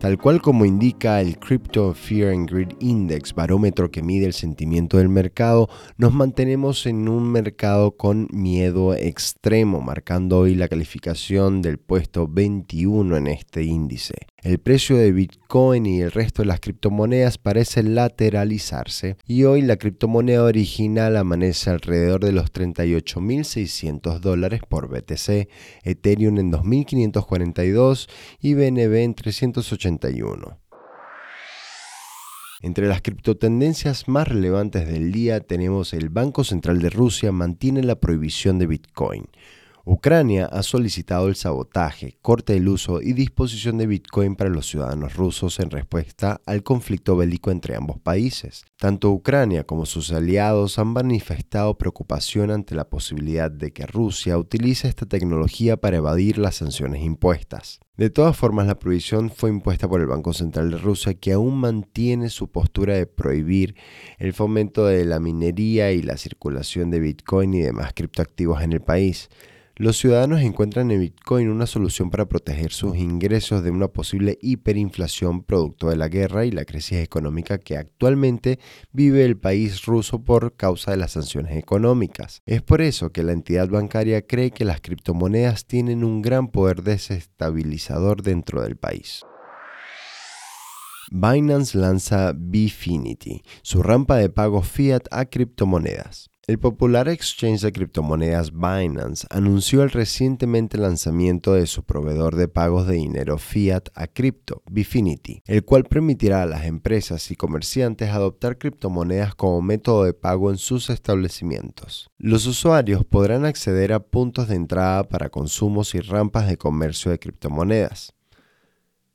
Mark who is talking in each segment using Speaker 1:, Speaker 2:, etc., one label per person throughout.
Speaker 1: Tal cual como indica el Crypto Fear and Greed Index, barómetro que mide el sentimiento del mercado, nos mantenemos en un mercado con miedo extremo, marcando hoy la calificación del puesto 21 en este índice. El precio de Bitcoin y el resto de las criptomonedas parece lateralizarse y hoy la criptomoneda original amanece alrededor de los 38.600 dólares por BTC, Ethereum en 2.542 y BNB en 381. Entre las criptotendencias más relevantes del día tenemos el Banco Central de Rusia mantiene la prohibición de Bitcoin. Ucrania ha solicitado el sabotaje, corte del uso y disposición de Bitcoin para los ciudadanos rusos en respuesta al conflicto bélico entre ambos países. Tanto Ucrania como sus aliados han manifestado preocupación ante la posibilidad de que Rusia utilice esta tecnología para evadir las sanciones impuestas. De todas formas, la prohibición fue impuesta por el Banco Central de Rusia, que aún mantiene su postura de prohibir el fomento de la minería y la circulación de Bitcoin y demás criptoactivos en el país. Los ciudadanos encuentran en Bitcoin una solución para proteger sus ingresos de una posible hiperinflación producto de la guerra y la crisis económica que actualmente vive el país ruso por causa de las sanciones económicas. Es por eso que la entidad bancaria cree que las criptomonedas tienen un gran poder desestabilizador dentro del país. Binance lanza Bifinity, su rampa de pago fiat a criptomonedas. El popular exchange de criptomonedas Binance anunció el recientemente lanzamiento de su proveedor de pagos de dinero fiat a cripto, Bifinity, el cual permitirá a las empresas y comerciantes adoptar criptomonedas como método de pago en sus establecimientos. Los usuarios podrán acceder a puntos de entrada para consumos y rampas de comercio de criptomonedas.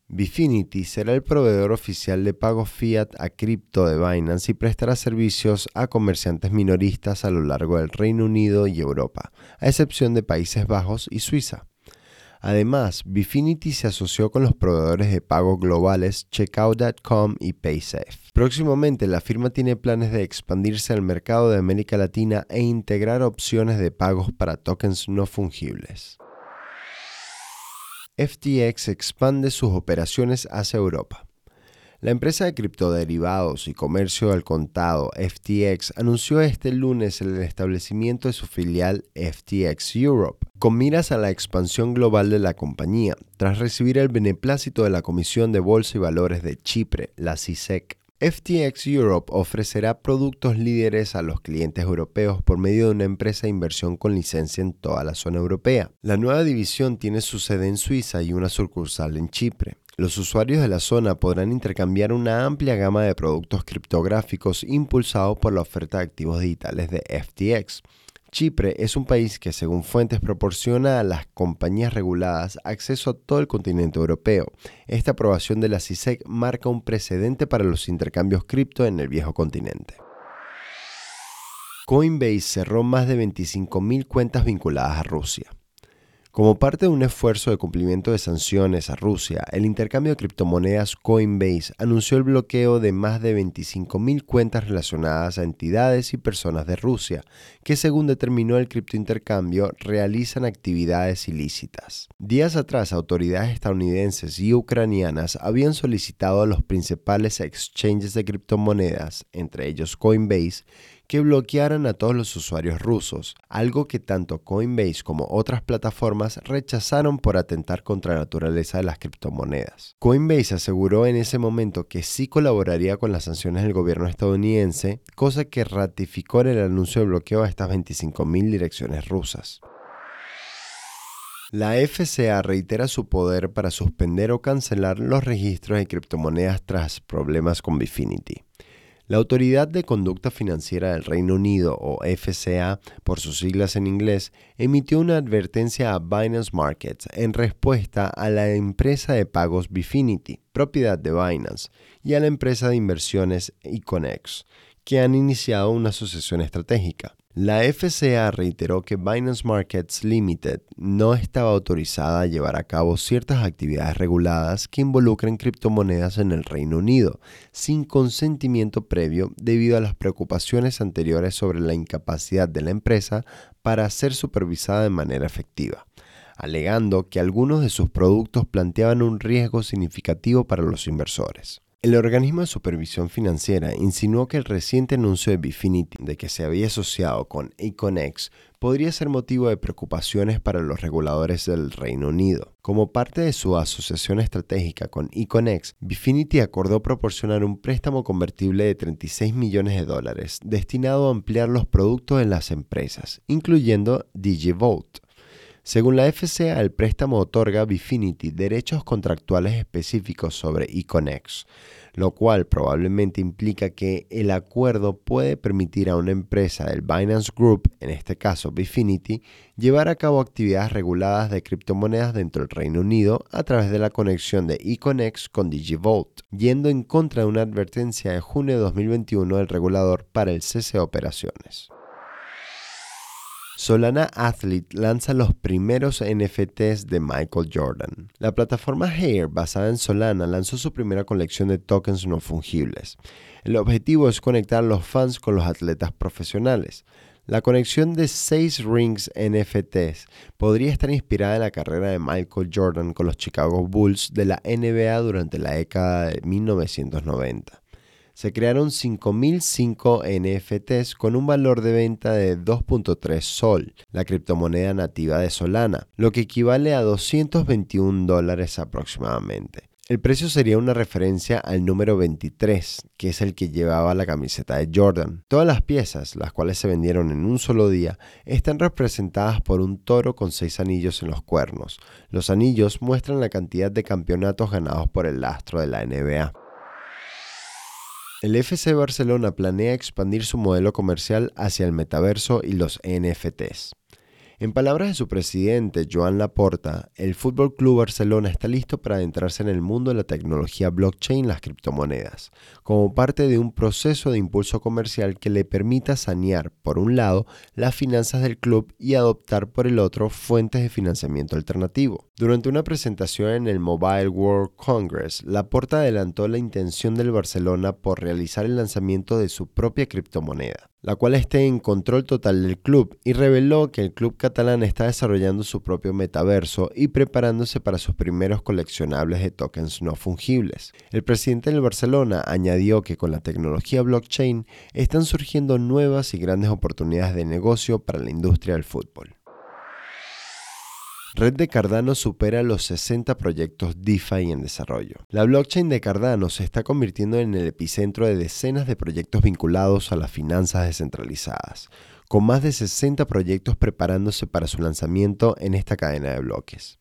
Speaker 1: Bifinity será el proveedor oficial de pagos fiat a cripto de Binance y prestará servicios a comerciantes minoristas a lo largo del Reino Unido y Europa, a excepción de Países Bajos y Suiza. Además, Bifinity se asoció con los proveedores de pago globales Checkout.com y PaySafe. Próximamente, la firma tiene planes de expandirse al mercado de América Latina e integrar opciones de pagos para tokens no fungibles. FTX expande sus operaciones hacia Europa. La empresa de criptoderivados y comercio al contado FTX anunció este lunes el establecimiento de su filial FTX Europe, con miras a la expansión global de la compañía, tras recibir el beneplácito de la Comisión de Bolsa y Valores de Chipre, la CISEC. FTX Europe ofrecerá productos líderes a los clientes europeos por medio de una empresa de inversión con licencia en toda la zona europea. La nueva división tiene su sede en Suiza y una sucursal en Chipre. Los usuarios de la zona podrán intercambiar una amplia gama de productos criptográficos impulsados por la oferta de activos digitales de FTX. Chipre es un país que según fuentes proporciona a las compañías reguladas acceso a todo el continente europeo. Esta aprobación de la CISEC marca un precedente para los intercambios cripto en el viejo continente. Coinbase cerró más de 25.000 cuentas vinculadas a Rusia. Como parte de un esfuerzo de cumplimiento de sanciones a Rusia, el intercambio de criptomonedas Coinbase anunció el bloqueo de más de 25.000 cuentas relacionadas a entidades y personas de Rusia, que según determinó el criptointercambio realizan actividades ilícitas. Días atrás, autoridades estadounidenses y ucranianas habían solicitado a los principales exchanges de criptomonedas, entre ellos Coinbase, que bloquearan a todos los usuarios rusos, algo que tanto Coinbase como otras plataformas rechazaron por atentar contra la naturaleza de las criptomonedas. Coinbase aseguró en ese momento que sí colaboraría con las sanciones del gobierno estadounidense, cosa que ratificó en el anuncio de bloqueo a estas 25.000 direcciones rusas. La FCA reitera su poder para suspender o cancelar los registros de criptomonedas tras problemas con Bifinity. La Autoridad de Conducta Financiera del Reino Unido, o FCA por sus siglas en inglés, emitió una advertencia a Binance Markets en respuesta a la empresa de pagos Bifinity, propiedad de Binance, y a la empresa de inversiones Econex, que han iniciado una asociación estratégica. La FCA reiteró que Binance Markets Limited no estaba autorizada a llevar a cabo ciertas actividades reguladas que involucren criptomonedas en el Reino Unido, sin consentimiento previo debido a las preocupaciones anteriores sobre la incapacidad de la empresa para ser supervisada de manera efectiva, alegando que algunos de sus productos planteaban un riesgo significativo para los inversores. El organismo de supervisión financiera insinuó que el reciente anuncio de Bifinity de que se había asociado con Econex podría ser motivo de preocupaciones para los reguladores del Reino Unido. Como parte de su asociación estratégica con Econex, Bifinity acordó proporcionar un préstamo convertible de 36 millones de dólares destinado a ampliar los productos de las empresas, incluyendo DigiVolt. Según la FCA, el préstamo otorga a Bifinity derechos contractuales específicos sobre Econex, lo cual probablemente implica que el acuerdo puede permitir a una empresa del Binance Group, en este caso Bifinity, llevar a cabo actividades reguladas de criptomonedas dentro del Reino Unido a través de la conexión de Econex con DigiVolt, yendo en contra de una advertencia de junio de 2021 del regulador para el cese de operaciones. Solana Athlete lanza los primeros NFTs de Michael Jordan. La plataforma Hair, basada en Solana, lanzó su primera colección de tokens no fungibles. El objetivo es conectar a los fans con los atletas profesionales. La conexión de 6 rings NFTs podría estar inspirada en la carrera de Michael Jordan con los Chicago Bulls de la NBA durante la década de 1990 se crearon 5.005 NFTs con un valor de venta de 2.3 Sol, la criptomoneda nativa de Solana, lo que equivale a 221 dólares aproximadamente. El precio sería una referencia al número 23, que es el que llevaba la camiseta de Jordan. Todas las piezas, las cuales se vendieron en un solo día, están representadas por un toro con seis anillos en los cuernos. Los anillos muestran la cantidad de campeonatos ganados por el astro de la NBA. El FC Barcelona planea expandir su modelo comercial hacia el metaverso y los NFTs. En palabras de su presidente, Joan Laporta, el Fútbol Club Barcelona está listo para adentrarse en el mundo de la tecnología blockchain y las criptomonedas, como parte de un proceso de impulso comercial que le permita sanear, por un lado, las finanzas del club y adoptar por el otro fuentes de financiamiento alternativo. Durante una presentación en el Mobile World Congress, Laporta adelantó la intención del Barcelona por realizar el lanzamiento de su propia criptomoneda, la cual esté en control total del club, y reveló que el club catalán está desarrollando su propio metaverso y preparándose para sus primeros coleccionables de tokens no fungibles. El presidente del Barcelona añadió que con la tecnología blockchain están surgiendo nuevas y grandes oportunidades de negocio para la industria del fútbol. Red de Cardano supera los 60 proyectos DeFi en desarrollo. La blockchain de Cardano se está convirtiendo en el epicentro de decenas de proyectos vinculados a las finanzas descentralizadas, con más de 60 proyectos preparándose para su lanzamiento en esta cadena de bloques.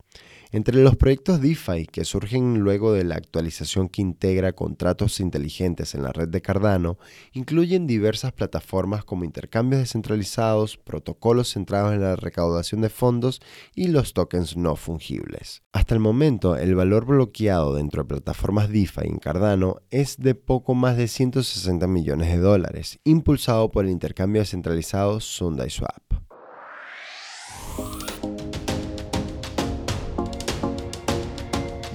Speaker 1: Entre los proyectos DeFi que surgen luego de la actualización que integra contratos inteligentes en la red de Cardano, incluyen diversas plataformas como intercambios descentralizados, protocolos centrados en la recaudación de fondos y los tokens no fungibles. Hasta el momento, el valor bloqueado dentro de plataformas DeFi en Cardano es de poco más de 160 millones de dólares, impulsado por el intercambio descentralizado SundaeSwap.